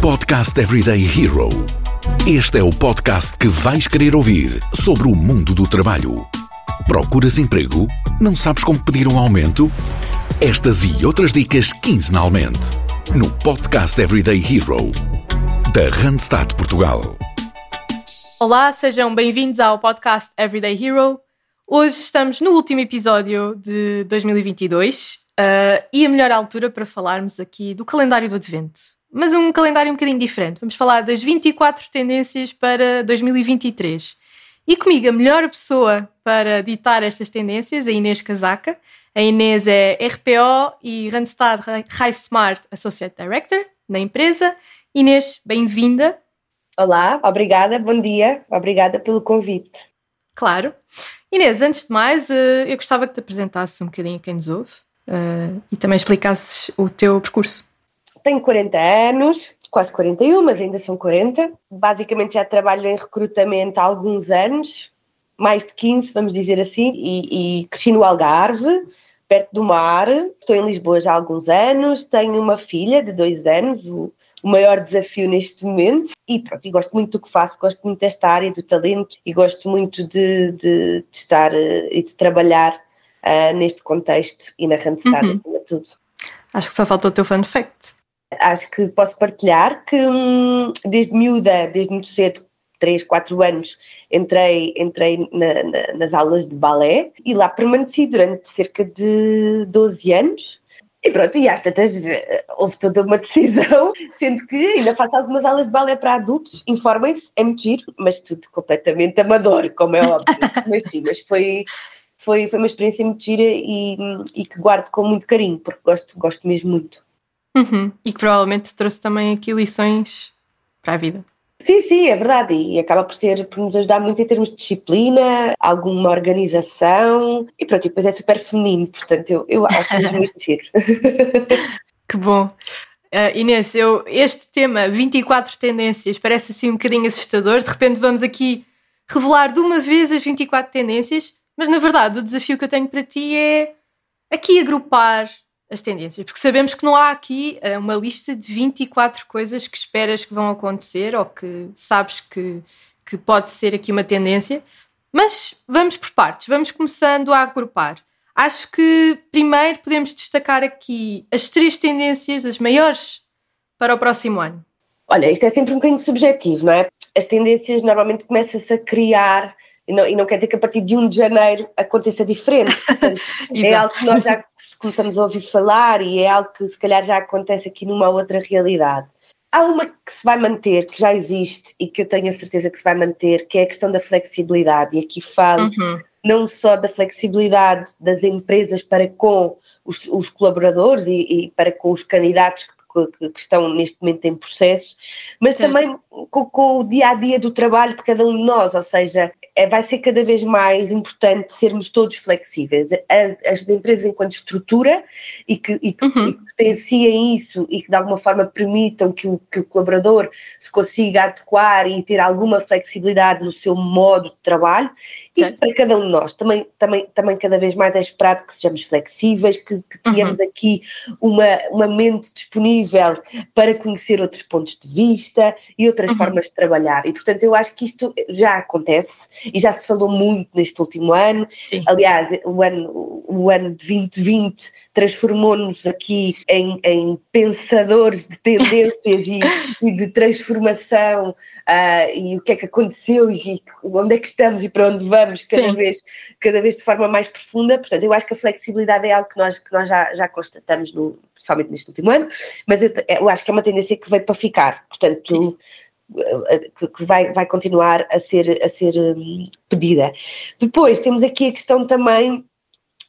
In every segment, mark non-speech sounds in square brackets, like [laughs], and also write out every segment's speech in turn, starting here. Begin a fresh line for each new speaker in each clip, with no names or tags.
Podcast Everyday Hero. Este é o podcast que vais querer ouvir sobre o mundo do trabalho. Procuras emprego? Não sabes como pedir um aumento? Estas e outras dicas quinzenalmente no Podcast Everyday Hero da Randstad Portugal.
Olá, sejam bem-vindos ao podcast Everyday Hero. Hoje estamos no último episódio de 2022 uh, e a melhor altura para falarmos aqui do calendário do Advento. Mas um calendário um bocadinho diferente. Vamos falar das 24 tendências para 2023. E comigo, a melhor pessoa para ditar estas tendências é a Inês Casaca. A Inês é RPO e Randstad High Smart Associate Director na empresa. Inês, bem-vinda.
Olá, obrigada, bom dia, obrigada pelo convite.
Claro. Inês, antes de mais, eh, eu gostava que te apresentasses um bocadinho a quem nos ouve uh, e também explicasses o teu percurso.
Tenho 40 anos, quase 41, mas ainda são 40. Basicamente já trabalho em recrutamento há alguns anos, mais de 15, vamos dizer assim, e, e cresci no Algarve, perto do mar. Estou em Lisboa já há alguns anos, tenho uma filha de dois anos, o, o maior desafio neste momento. E pronto, e gosto muito do que faço, gosto muito desta área do talento e gosto muito de, de, de estar uh, e de trabalhar uh, neste contexto e na Randstad uhum. acima de tudo.
Acho que só faltou o teu fun fact.
Acho que posso partilhar que hum, desde miúda, desde muito cedo, 3, 4 anos, entrei, entrei na, na, nas aulas de balé e lá permaneci durante cerca de 12 anos e pronto, e às tantas eh, houve toda uma decisão, [laughs] sendo que ainda faço algumas aulas de balé para adultos, informem-se, é muito giro, mas tudo completamente amador, como é óbvio. [laughs] mas sim, mas foi, foi, foi uma experiência muito gira e, e que guardo com muito carinho, porque gosto, gosto mesmo muito.
Uhum. E que provavelmente trouxe também aqui lições para a vida.
Sim, sim, é verdade. E acaba por ser por nos ajudar muito em termos de disciplina, alguma organização e pronto, e depois é super feminino, portanto eu, eu acho mesmo muito [laughs] giro.
que bom. Uh, Inês, eu, este tema, 24 tendências, parece assim um bocadinho assustador. De repente vamos aqui revelar de uma vez as 24 tendências, mas na verdade o desafio que eu tenho para ti é aqui agrupar as tendências, porque sabemos que não há aqui uh, uma lista de 24 coisas que esperas que vão acontecer ou que sabes que, que pode ser aqui uma tendência, mas vamos por partes, vamos começando a agrupar. Acho que primeiro podemos destacar aqui as três tendências, as maiores, para o próximo ano.
Olha, isto é sempre um bocadinho subjetivo, não é? As tendências normalmente começam-se a criar e não, e não, quer dizer que a partir de 1 de janeiro aconteça diferente. [laughs] é algo que nós já começamos a ouvir falar e é algo que se calhar já acontece aqui numa outra realidade. Há uma que se vai manter, que já existe e que eu tenho a certeza que se vai manter, que é a questão da flexibilidade. E aqui falo uhum. não só da flexibilidade das empresas para com os, os colaboradores e, e, para com os candidatos que, que, estão neste momento em processo, mas certo. também com, com, o dia a dia do trabalho de cada um de nós, ou seja, é, vai ser cada vez mais importante sermos todos flexíveis. As, as empresas, enquanto estrutura, e que, e que, uhum. Potenciem isso e que de alguma forma permitam que o, que o colaborador se consiga adequar e ter alguma flexibilidade no seu modo de trabalho, certo. e para cada um de nós. Também, também, também cada vez mais é esperado que sejamos flexíveis, que, que tenhamos uhum. aqui uma, uma mente disponível para conhecer outros pontos de vista e outras uhum. formas de trabalhar. E portanto eu acho que isto já acontece e já se falou muito neste último ano. Sim. Aliás, o ano, o ano de 2020 transformou-nos aqui em, em, pensadores de tendências e, e, de transformação uh, e o que é que aconteceu e, e, onde é que estamos e para onde vamos cada vez, cada vez de forma mais profunda. Portanto, eu acho que a flexibilidade é algo que nós, que nós já, já constatamos, no, principalmente neste último ano, mas eu, eu acho que é uma tendência que veio para ficar. Portanto, Sim que vai, vai continuar a ser, a ser hum, pedida. Depois temos aqui a questão também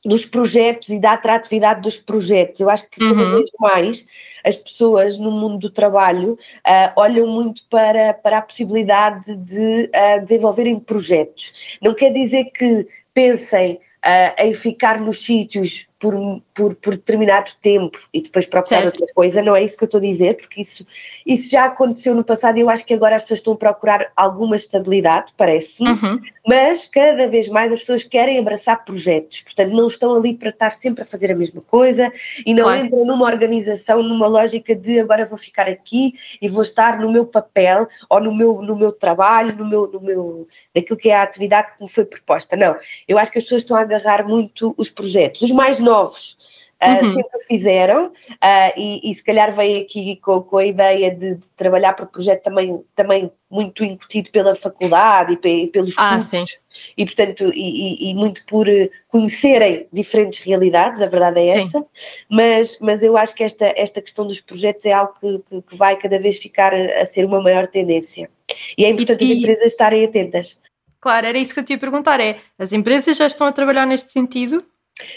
dos projetos e da atratividade dos projetos. Eu acho que cada uhum. vez mais as pessoas no mundo do trabalho uh, olham muito para, para a possibilidade de uh, desenvolverem projetos. Não quer dizer que pensem uh, em ficar nos sítios por, por, por determinado tempo e depois procurar certo. outra coisa, não é isso que eu estou a dizer, porque isso, isso já aconteceu no passado e eu acho que agora as pessoas estão a procurar alguma estabilidade, parece-me, uhum. mas cada vez mais as pessoas querem abraçar projetos, portanto não estão ali para estar sempre a fazer a mesma coisa e não claro. entram numa organização, numa lógica de agora vou ficar aqui e vou estar no meu papel ou no meu, no meu trabalho, no meu, no meu, naquilo que é a atividade que me foi proposta. Não, eu acho que as pessoas estão a agarrar muito os projetos. Os mais novos uh, uhum. sempre fizeram uh, e, e, se calhar veio aqui com, com a ideia de, de, trabalhar para o projeto também, também muito incutido pela faculdade e, pelos
ah, cursos
e portanto e, e, muito por eh, conhecerem diferentes realidades, a verdade é essa, sim. mas, mas eu acho que esta, esta questão dos projetos é algo que, que, que vai cada vez ficar a, a, ser uma maior tendência e é importante as empresas estarem atentas.
Claro, era isso que eu te ia perguntar, é, as empresas já estão a trabalhar neste sentido?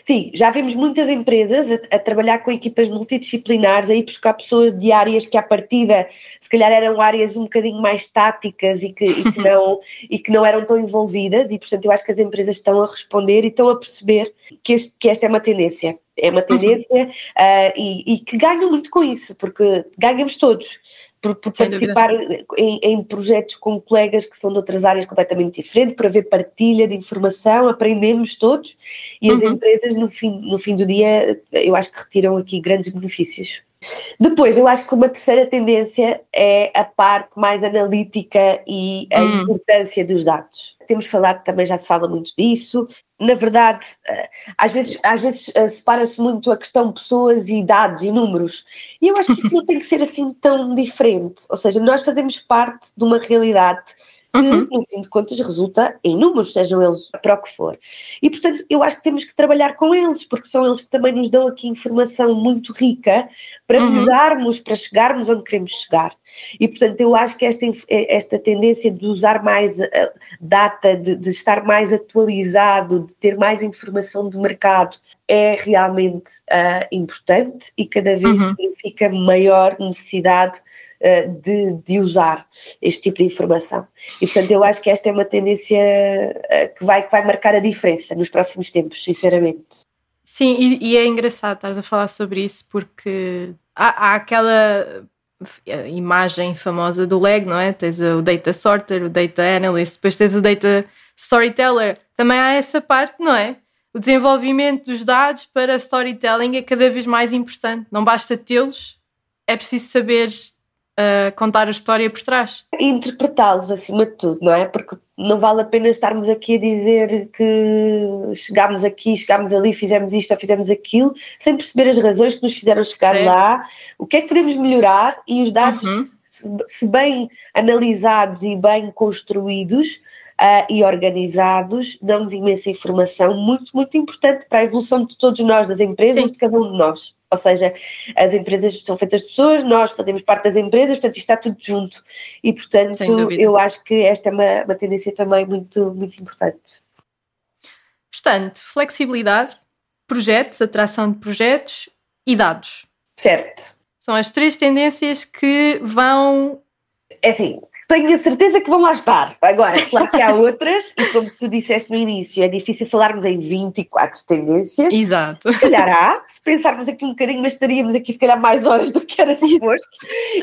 Sim, já vimos muitas empresas a, a, trabalhar com equipas multidisciplinares, a ir buscar pessoas de áreas que à partida se calhar eram áreas um bocadinho mais táticas e que, e que, [laughs] não, e que não eram tão envolvidas e portanto eu acho que as empresas estão a responder e estão a perceber que, este, que esta é uma tendência, é uma tendência uhum. uh, e, e que ganham muito com isso, porque ganhamos todos por, por participar em, em, projetos com colegas que são de outras áreas completamente diferentes, para haver partilha de informação, aprendemos todos e as uhum. empresas no fim, no fim do dia eu acho que retiram aqui grandes benefícios. Depois, eu acho que uma terceira tendência é a parte mais analítica e a hum. importância dos dados. Temos falado também, já se fala muito disso. Na verdade, eh, às vezes, às vezes eh, separa-se muito a questão pessoas e dados e números. E eu acho que isso não tem que ser assim tão diferente. Ou seja, nós fazemos parte de uma realidade uhum. que, no fim de contas, resulta em números, sejam eles para o que for. E, portanto, eu acho que temos que trabalhar com eles, porque são eles que também nos dão aqui informação muito rica para uhum. melhorarmos, para chegarmos onde queremos chegar. E, portanto, eu acho que esta, esta tendência de usar mais data, de, de, estar mais atualizado, de ter mais informação de mercado, é realmente uh, importante e cada vez uhum. significa maior necessidade uh, de, de, usar este tipo de informação. E, portanto, eu acho que esta é uma tendência que, vai, que vai marcar a diferença nos próximos tempos, sinceramente.
Sim, e, e é engraçado estares a falar sobre isso porque há, há aquela imagem famosa do Lego, não é? Tens o Data Sorter, o Data Analyst, depois tens o Data Storyteller. Também há essa parte, não é? O desenvolvimento dos dados para storytelling é cada vez mais importante. Não basta tê-los, é preciso saber uh, contar a história por trás.
Interpretá-los acima de tudo, não é? Porque não vale a pena estarmos aqui a dizer que chegámos aqui, chegámos ali, fizemos isto ou fizemos aquilo, sem perceber as razões que nos fizeram chegar lá, o que é que podemos melhorar e os dados, uhum. se bem analisados e bem construídos, Uh, e organizados, dão-nos imensa informação muito, muito importante para a evolução de todos nós, das empresas, Sim. de cada um de nós. Ou seja, as empresas são feitas de pessoas, nós fazemos parte das empresas, portanto, isto está tudo junto. E, portanto, eu acho que esta é uma, uma tendência também muito, muito importante.
Portanto, flexibilidade, projetos, atração de projetos e dados.
Certo.
São as três tendências que vão.
É assim, tenho a certeza que vão lá estar. Agora, claro que há outras, e como tu disseste no início, é difícil falarmos em 24 tendências.
Exato.
Se calhar há, se pensarmos aqui um bocadinho, mas estaríamos aqui se calhar mais horas do que era suposto.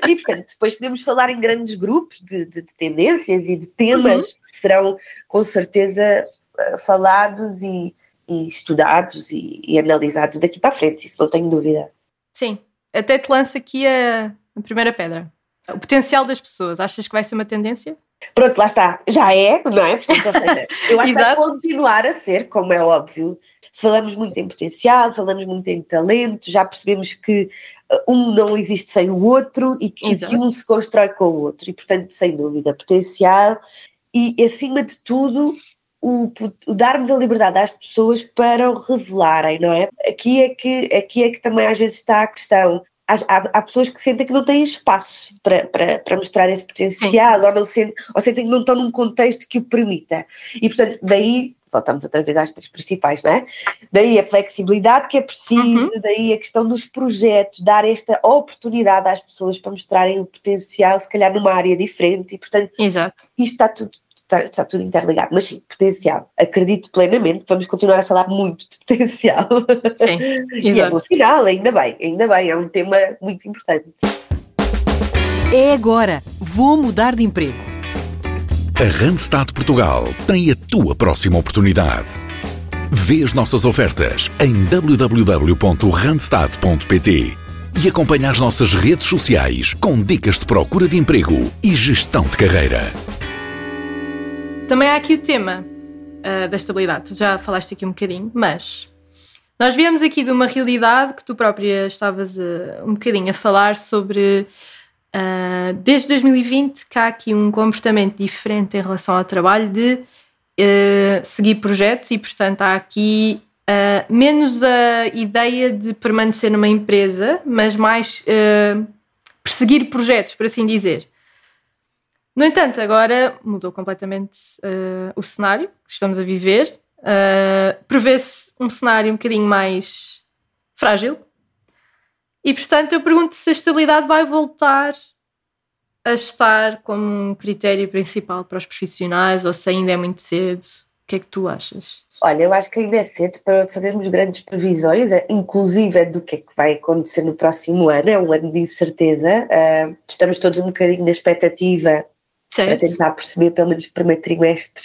E portanto, depois podemos falar em grandes grupos de, de, de tendências e de temas uhum. que serão com certeza eh, falados e, e estudados e, e, analisados daqui para a frente, isso não tenho dúvida.
Sim, até te lanço aqui a, a primeira pedra. O potencial das pessoas, achas que vai ser uma tendência?
Pronto, lá está. Já é, não é? Portanto, eu acho que vai [laughs] continuar a ser, como é óbvio. Falamos muito em potencial, falamos muito em talento, já percebemos que uh, um não existe sem o outro e que, que um se constrói com o outro. E, portanto, sem dúvida, potencial e, acima de tudo, o, o, darmos a liberdade às pessoas para o revelarem, não é? Aqui é que, aqui é que também às vezes está a questão há, há, pessoas que sentem que não têm espaço para, para, para mostrar esse potencial ou, não sentem, ou sentem que não estão num contexto que o permita. E, portanto, daí voltamos outra vez às três principais, não é? Daí a flexibilidade que é preciso, uhum. daí a questão dos projetos, dar esta oportunidade às pessoas para mostrarem o potencial, se calhar numa área diferente, e portanto,
Exato.
isto está tudo, está, está, tudo interligado. Mas sim, potencial. Acredito plenamente, vamos continuar a falar muito de potencial.
Sim, [laughs]
e é bom sinal, ainda bem, ainda bem, é um tema muito importante.
É agora, vou mudar de emprego.
A Randstad Portugal tem a tua próxima oportunidade. Vê as nossas ofertas em www.randstad.pt e acompanha as nossas redes sociais com dicas de procura de emprego e gestão de carreira.
Também há aqui o tema uh, da estabilidade. Tu já falaste aqui um bocadinho, mas nós viemos aqui de uma realidade que tu própria estavas uh, um bocadinho a falar sobre. Uh, desde 2020 que há aqui um comportamento diferente em relação ao trabalho de seguir projetos e, portanto, há aqui Uh, menos a ideia de permanecer numa empresa, mas mais uh, perseguir projetos, por assim dizer. No entanto, agora mudou completamente uh, o cenário que estamos a viver. Prevê-se um cenário um bocadinho mais frágil. E, portanto, eu pergunto se a estabilidade vai voltar a estar como um critério principal para os profissionais ou se ainda é muito cedo. O que é que tu achas?
Olha, eu acho que ainda é cedo para fazermos grandes previsões, é, inclusive do que é que vai acontecer no próximo ano, é um ano de incerteza. Uh, estamos todos um bocadinho na expectativa certo. para tentar perceber, pelo menos no primeiro trimestre,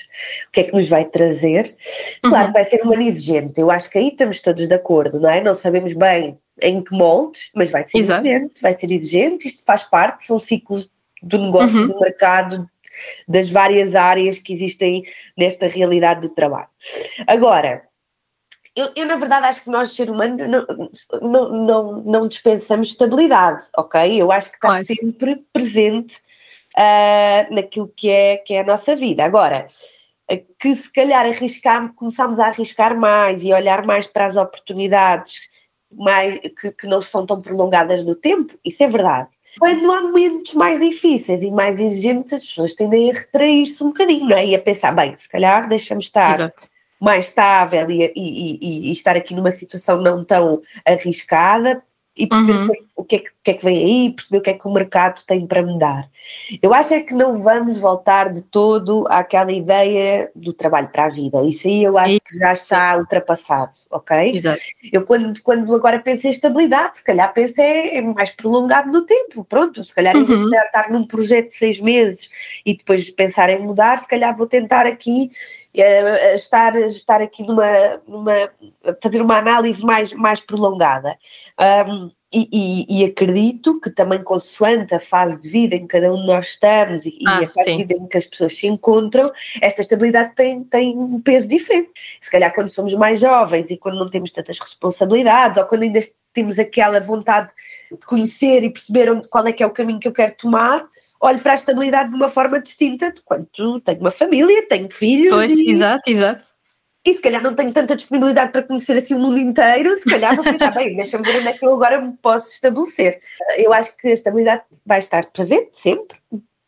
o que é que nos vai trazer. Claro uhum. vai ser um ano exigente, eu acho que aí estamos todos de acordo, não é? Não sabemos bem em que moldes, mas vai ser Exato. exigente, vai ser exigente, isto faz parte, são ciclos do negócio, uhum. do mercado, das várias áreas que existem nesta realidade do trabalho. Agora, eu, eu, na verdade acho que nós, ser humano, não, não, não, não dispensamos estabilidade, ok? Eu acho que está claro. sempre presente uh, naquilo que é, que é a nossa vida. Agora, que se calhar arriscar, começamos a arriscar mais e olhar mais para as oportunidades mais, que, que não são tão prolongadas no tempo, isso é verdade. Quando há momentos mais difíceis e mais exigentes, as pessoas tendem a retrair-se um bocadinho, não é? E a pensar, bem, se calhar deixamos estar Exato. mais estável e, e, e, e, estar aqui numa situação não tão arriscada e perceber uhum. o, que é que, que, é que vem aí, perceber o que é que o mercado tem para me dar. Eu acho é que não vamos voltar de todo àquela ideia do trabalho para a vida. Isso aí eu acho que já está ultrapassado, ok?
Exato.
Eu quando, quando agora penso em estabilidade, se calhar penso é, é mais prolongado no tempo, pronto, se calhar uhum. em vez de uhum. estar num projeto de seis meses e depois pensar em mudar, se calhar vou tentar aqui uh, estar, estar aqui numa, numa, fazer uma análise mais, mais prolongada. Um, e, e, e, acredito que também consoante a fase de vida em que cada um de nós estamos e, ah, e a fase sim. de vida em que as pessoas se encontram, esta estabilidade tem, tem um peso diferente. Se calhar quando somos mais jovens e quando não temos tantas responsabilidades ou quando ainda temos aquela vontade de conhecer e perceber onde, qual é que é o caminho que eu quero tomar, olho para a estabilidade de uma forma distinta de quando tenho uma família, tenho filhos.
Pois, e... exato, exato
e se calhar não tenho tanta disponibilidade para conhecer assim o mundo inteiro, se calhar vou pensar, [laughs] bem, deixa-me ver onde é que eu agora me posso estabelecer. Eu acho que a estabilidade vai estar presente sempre,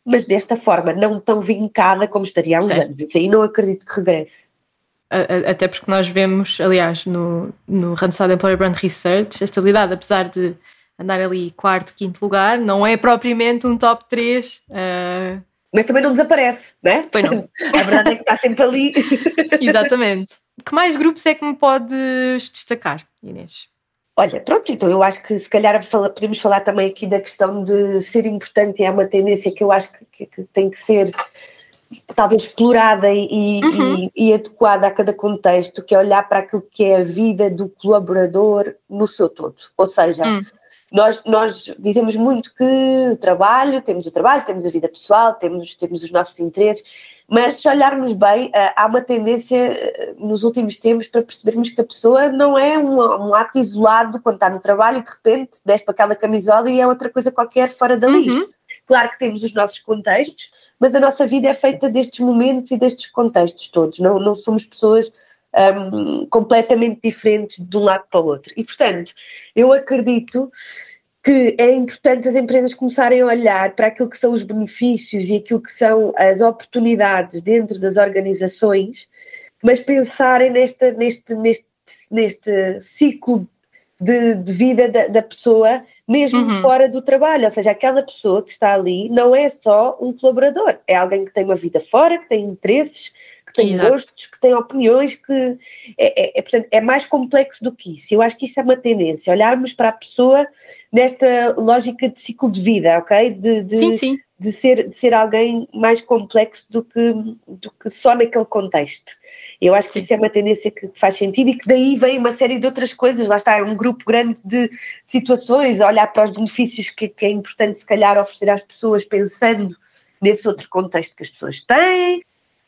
mas desta forma, não tão vincada como estaria há uns certo. anos. Isso aí não acredito que regresse.
Até porque nós vemos, aliás, no, no Randstad Employer Brand Research, a estabilidade, apesar de andar ali quarto, quinto lugar, não é propriamente um top 3 uh,
mas também não desaparece, não é?
Pois não. [laughs]
A verdade é que está sempre ali. [laughs]
Exatamente. Que mais grupos é que me podes destacar, Inês?
Olha, pronto, então eu acho que se calhar podemos falar também aqui da questão de ser importante e é uma tendência que eu acho que, que, que tem que ser talvez explorada e, uhum. e, e, adequada a cada contexto, que é olhar para aquilo que é a vida do colaborador no seu todo. Ou seja, uhum. Nós, nós dizemos muito que o trabalho, temos o trabalho, temos a vida pessoal, temos, temos os nossos interesses, mas se olharmos bem, eh, há uma tendência eh, nos últimos tempos para percebermos que a pessoa não é um, um ato isolado quando está no trabalho e de repente desce para aquela camisola e é outra coisa qualquer fora dali. Uhum. Claro que temos os nossos contextos, mas a nossa vida é feita destes momentos e destes contextos todos. Não, não somos pessoas um, completamente diferentes de um lado para o outro. E, portanto, eu acredito que é importante as empresas começarem a olhar para aquilo que são os benefícios e aquilo que são as oportunidades dentro das organizações, mas pensarem neste, neste, neste, neste ciclo de, de vida da, da, pessoa, mesmo uhum. fora do trabalho. Ou seja, aquela pessoa que está ali não é só um colaborador, é alguém que tem uma vida fora, que tem interesses, que tem Exato. gostos, que tem opiniões, que é, é, é, portanto, é mais complexo do que isso. Eu acho que isso é uma tendência, olharmos para a pessoa nesta lógica de ciclo de vida, ok? De, de,
sim, sim.
De, ser, de ser alguém mais complexo do que, do que só naquele contexto. Eu acho que sim. isso é uma tendência que faz sentido e que daí vem uma série de outras coisas. Lá está, é um grupo grande de situações, olhar para os benefícios que, que é importante, se calhar, oferecer às pessoas, pensando nesse outro contexto que as pessoas têm,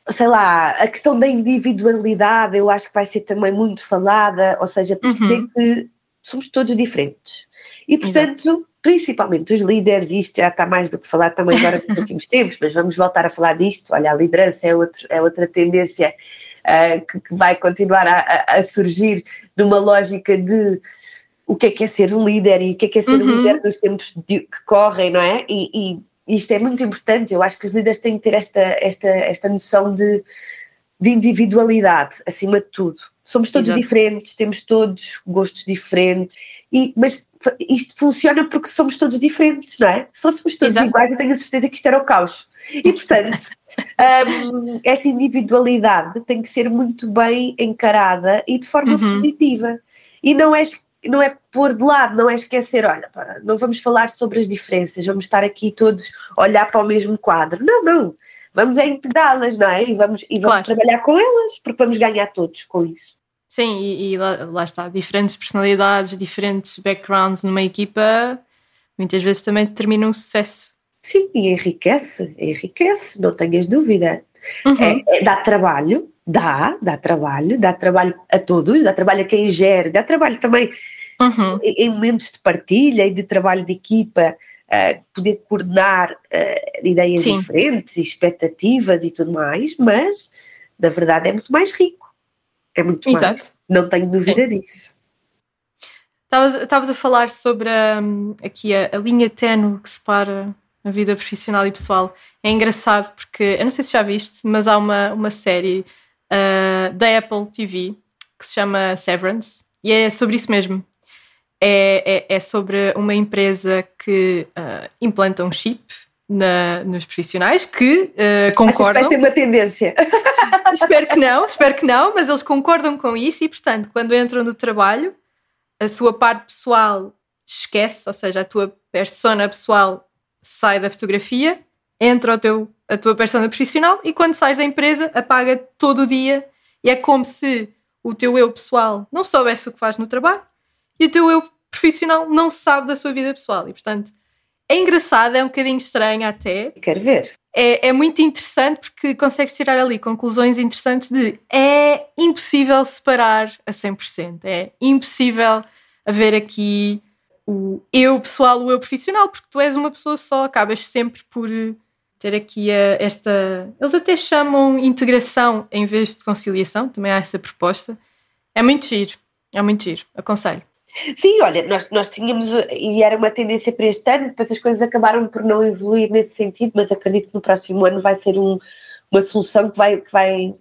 sei lá, a questão da individualidade eu acho que vai ser também muito falada, ou seja, perceber uhum. que somos todos diferentes. E, portanto, Exato. Principalmente os líderes, isto já está mais do que falar também agora nos [laughs] últimos tempos, mas vamos voltar a falar disto. Olha, a liderança é, outro, é outra tendência uh, que, que, vai continuar a, a, surgir numa lógica de o que é que é ser um líder e o que é que é ser uhum. um líder nos tempos de, que correm, não é? E, e isto é muito importante. Eu acho que os líderes têm que ter esta, esta, esta noção de, de individualidade, acima de tudo. Somos todos Exato. diferentes, temos todos gostos diferentes, e, mas isto funciona porque somos todos diferentes, não é? Se fôssemos todos Exato. iguais, eu tenho a certeza que isto era o caos. E, portanto, [laughs] um, esta individualidade tem que ser muito bem encarada e de forma uhum. positiva. E não é não é pôr de lado, não é esquecer, olha, não vamos falar sobre as diferenças, vamos estar aqui todos a olhar para o mesmo quadro. Não, não. Vamos é integrá-las, não é? E vamos, e vamos claro. trabalhar com elas, porque vamos ganhar todos com isso.
Sim, e, e lá, lá, está, diferentes personalidades, diferentes backgrounds numa equipa, muitas vezes também determinam o sucesso.
Sim, e enriquece, enriquece, não tenhas dúvida. Uhum. É, é, dá trabalho, dá, dá trabalho, dá trabalho a todos, dá trabalho a quem gere, dá trabalho também uhum. em, em momentos de partilha e de trabalho de equipa, uh, poder coordenar uh, ideias Sim. diferentes, expectativas e tudo mais, mas na verdade é muito mais rico. É muito Exato. mais. Não tenho dúvida Sim. disso.
Estavas a falar sobre um, aqui a, a linha tenue que separa a vida profissional e pessoal. É engraçado porque, eu não sei se já viste, mas há uma, uma série uh, da Apple TV que se chama Severance e é sobre isso mesmo. É, é, é sobre uma empresa que uh, implanta um chip na, nos profissionais que uh, concordam.
Acho que vai ser uma tendência. [laughs]
espero que não, espero que não, mas eles concordam com isso e, portanto, quando entram no trabalho, a sua parte pessoal esquece, ou seja, a tua persona pessoal sai da fotografia, entra o teu, a tua persona profissional e quando sais da empresa apaga todo o dia e é como se o teu eu pessoal não soubesse o que faz no trabalho e o teu eu profissional não sabe da sua vida pessoal e portanto é engraçado, é um bocadinho estranho até.
Quero ver.
É, é muito interessante porque consegues tirar ali conclusões interessantes de é impossível separar a 100%, é impossível haver aqui o eu pessoal, o eu profissional, porque tu és uma pessoa só, acabas sempre por ter aqui a, esta. Eles até chamam integração em vez de conciliação, também há essa proposta. É muito giro, é muito giro, aconselho.
Sim, olha, nós, nós tínhamos, e era uma tendência para este ano, depois as coisas acabaram por não evoluir nesse sentido, mas acredito que no próximo ano vai ser um, uma solução que vai, que vai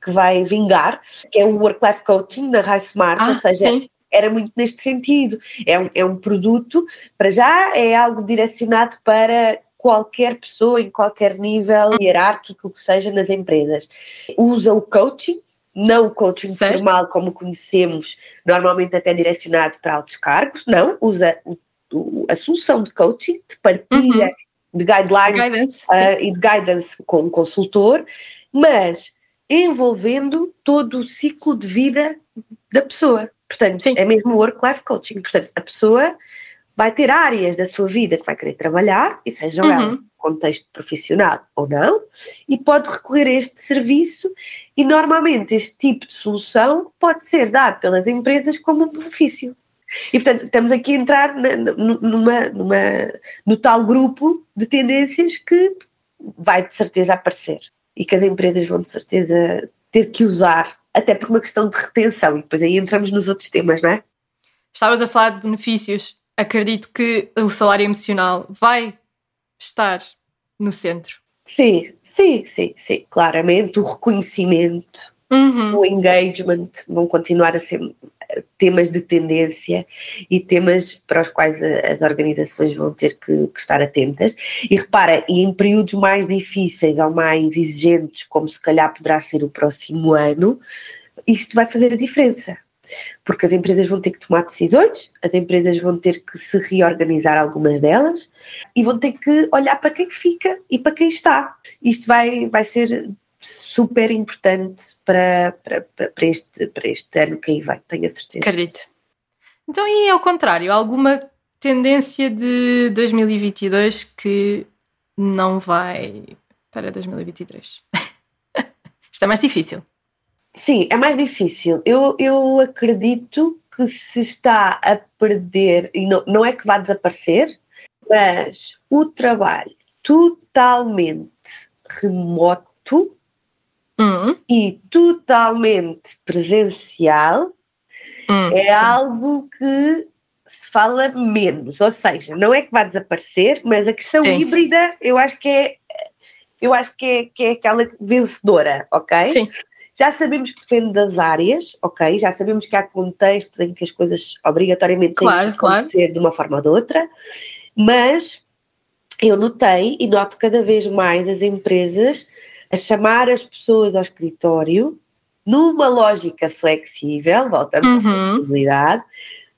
que vai vingar, que é o Work-Life Coaching da Rai Smart, ah, ou seja, sim era muito neste sentido. É um, é um produto, para já, é algo direcionado para qualquer pessoa, em qualquer nível hierárquico que seja nas empresas. Usa o coaching, não o coaching certo. formal como conhecemos, normalmente até direcionado para altos cargos, não, usa o, o, a solução de coaching, de partilha uhum. de guidelines uh, e de guidance com um consultor, mas envolvendo todo o ciclo de vida da pessoa. Portanto, Sim. é mesmo work-life coaching. Portanto, a pessoa vai ter áreas da sua vida que vai querer trabalhar, e sejam uhum. elas contexto profissional ou não, e pode recorrer a este serviço e normalmente este tipo de solução pode ser dado pelas empresas como um benefício. E portanto estamos aqui a entrar na, numa, numa, no tal grupo de tendências que vai de certeza aparecer e que as empresas vão de certeza ter que usar até por uma questão de retenção, e depois aí entramos nos outros temas, não é?
Estavas a falar de benefícios. Acredito que o salário emocional vai estar no centro.
Sim, sim, sim, sim, claramente. O reconhecimento, uhum. o engagement vão continuar a ser temas de tendência e temas para os quais as organizações vão ter que, que, estar atentas. E repara, e em períodos mais difíceis ou mais exigentes, como se calhar poderá ser o próximo ano, isto vai fazer a diferença. Porque as empresas vão ter que tomar decisões, as empresas vão ter que se reorganizar algumas delas e vão ter que olhar para quem fica e para quem está. Isto vai, vai ser super importante para, para, para, este, para este ano que aí vem, tenho a certeza.
Acredito. Então, e ao contrário, alguma tendência de 2022 que não vai para 2023? [laughs] Isto é mais difícil.
Sim, é mais difícil. Eu, eu acredito que se está a perder, e não, não é que vá desaparecer, mas o trabalho totalmente remoto
uhum.
e totalmente presencial uhum, é sim. algo que se fala menos, ou seja, não é que vai desaparecer, mas a questão sim. híbrida eu acho que é eu acho que é, que é aquela vencedora, ok?
Sim.
Já sabemos que depende das áreas, ok? Já sabemos que há contextos em que as coisas obrigatoriamente
claro,
têm que acontecer claro. de uma forma ou de outra, mas eu notei e noto cada vez mais as empresas a chamar as pessoas ao escritório numa lógica flexível, voltando uhum. à flexibilidade,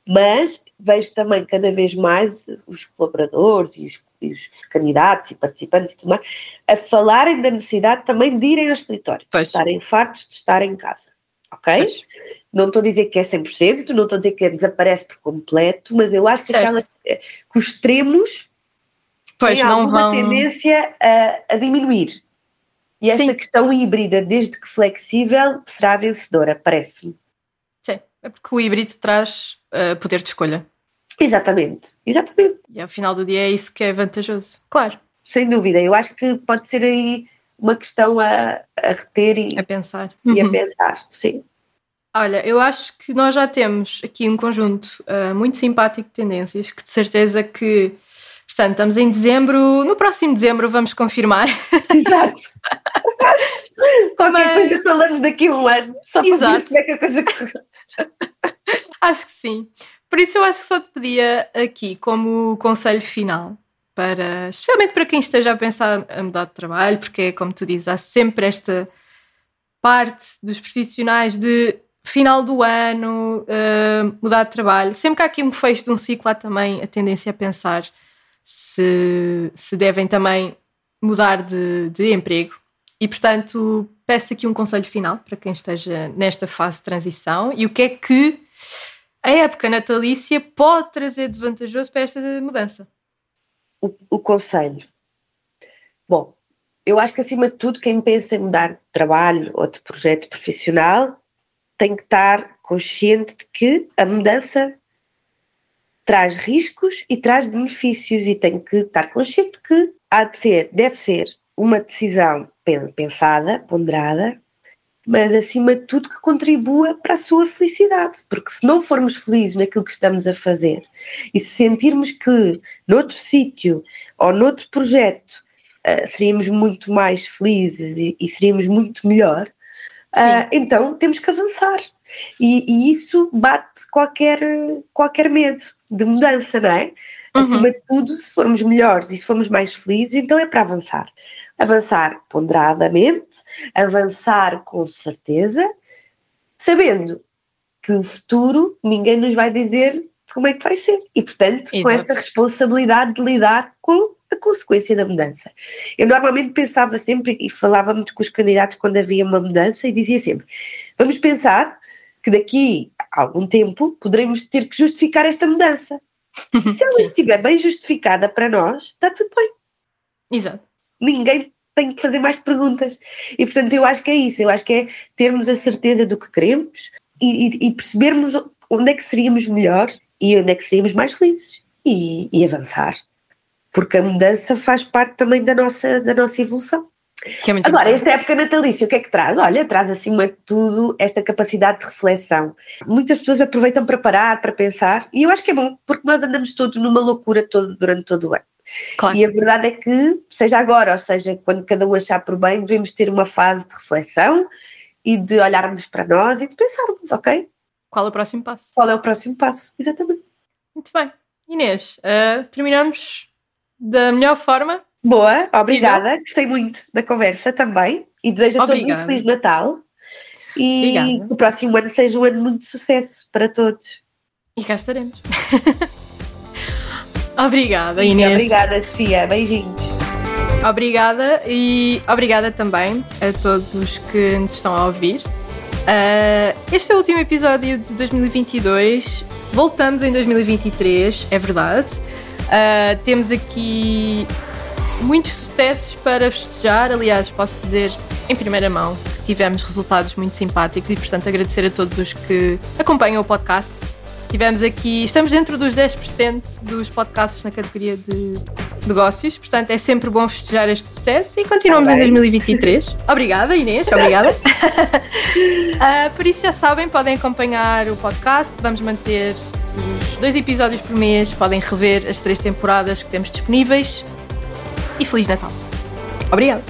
mas vejo também cada vez mais os colaboradores e os, e os, candidatos e participantes e tudo mais a falarem da necessidade também de irem ao escritório,
pois.
estarem fartos de estar em casa. Ok? Pois. Não estou a dizer que é 100%, não estou a dizer que desaparece por completo, mas eu acho que, aquela, que os extremos
pois, têm não vão...
tendência a, a diminuir. E esta Sim. questão híbrida, desde que flexível, será vencedora, parece-me.
Sim, é porque o híbrido traz uh, poder de escolha.
Exatamente, exatamente.
E ao final do dia é isso que é vantajoso, claro.
Sem dúvida, eu acho que pode ser aí uma questão a, a reter e
a pensar.
E a uhum. pensar, sim.
Olha, eu acho que nós já temos aqui um conjunto uh, muito simpático de tendências que de certeza que Portanto, estamos em dezembro, no próximo dezembro vamos confirmar. [laughs]
Exato. [laughs] Qualquer Mas... coisa falamos daqui a um ano, só para Exato. ver como é que a coisa [laughs]
Acho que sim. Por isso eu acho que só te pedia aqui como conselho final para, especialmente para quem esteja a pensar a mudar de trabalho, porque é como tu dizes, há sempre esta parte dos profissionais de final do ano, uh, mudar de trabalho. Sempre que há aqui um fecho de um ciclo, há também a tendência a pensar se, se devem também mudar de, de emprego. E, portanto, peço aqui um conselho final para quem esteja nesta fase de transição e o que é que a época natalícia pode trazer de vantajoso para esta mudança.
O, o conselho. Bom, eu acho que acima de tudo, quem pensa em mudar de trabalho ou de projeto profissional tem que estar consciente de que a mudança traz riscos e traz benefícios e tem que estar consciente que há de ser, deve ser uma decisão pensada, ponderada, mas acima de tudo que contribua para a sua felicidade, porque se não formos felizes naquilo que estamos a fazer e se sentirmos que noutro sítio ou noutro projeto uh, seríamos muito mais felizes e, e seríamos muito melhor, uh, então temos que avançar. E, e, isso bate qualquer, qualquer medo de mudança, não é? Uhum. Acima de tudo, se formos melhores e se formos mais felizes, então é para avançar. Avançar ponderadamente, avançar com certeza, sabendo que o futuro ninguém nos vai dizer como é que vai ser. E, portanto, Exato. com essa responsabilidade de lidar com a consequência da mudança. Eu normalmente pensava sempre, e falava muito com os candidatos quando havia uma mudança, e dizia sempre: vamos pensar que daqui a algum tempo poderemos ter que justificar esta mudança. [laughs] Se ela estiver bem justificada para nós, está tudo bem.
Exato.
Ninguém tem que fazer mais perguntas. E portanto, eu acho que é isso. Eu acho que é termos a certeza do que queremos e, e, e percebermos onde é que seríamos melhores e onde é que seríamos mais felizes e, e avançar. Porque a mudança faz parte também da nossa, da nossa evolução.
É
Agora, esta época natalícia, o que é que traz? Olha, traz acima de tudo esta capacidade de reflexão. Muitas pessoas aproveitam para parar, para pensar, e eu acho que é bom, porque nós andamos todos numa loucura todo, durante todo o ano.
Claro.
E a verdade é que, seja agora, ou seja, quando cada um achar por bem, devemos ter uma fase de reflexão e de olharmos para nós e de pensarmos, ok?
qual é o próximo passo?
Qual é o próximo passo? Exatamente.
Muito bem. Inês, uh, terminamos da melhor forma.
Boa, obrigada. Gostei muito da conversa também e desejo a todos um Feliz Natal e obrigada. que o próximo ano seja um ano muito de sucesso para todos.
E cá estaremos. [laughs] obrigada, Inês.
Obrigada, Sofia. Beijinhos.
Obrigada e obrigada também a todos os que nos estão a ouvir. Uh, este é o último episódio de 2022. Voltamos em 2023, é verdade. Uh, temos aqui muitos sucessos para festejar. Aliás, posso dizer em primeira mão que tivemos resultados muito simpáticos e, portanto, agradecer a todos os que acompanham o podcast. Tivemos aqui, estamos dentro dos 10% dos podcasts na categoria de negócios, portanto é sempre bom festejar este sucesso e continuamos em 2023. [laughs] Obrigada, Inês, obrigada. uh, [laughs] por isso já sabem, podem acompanhar o podcast, vamos manter os dois episódios por mês, podem rever as três temporadas que temos disponíveis e Feliz Natal. Obrigada.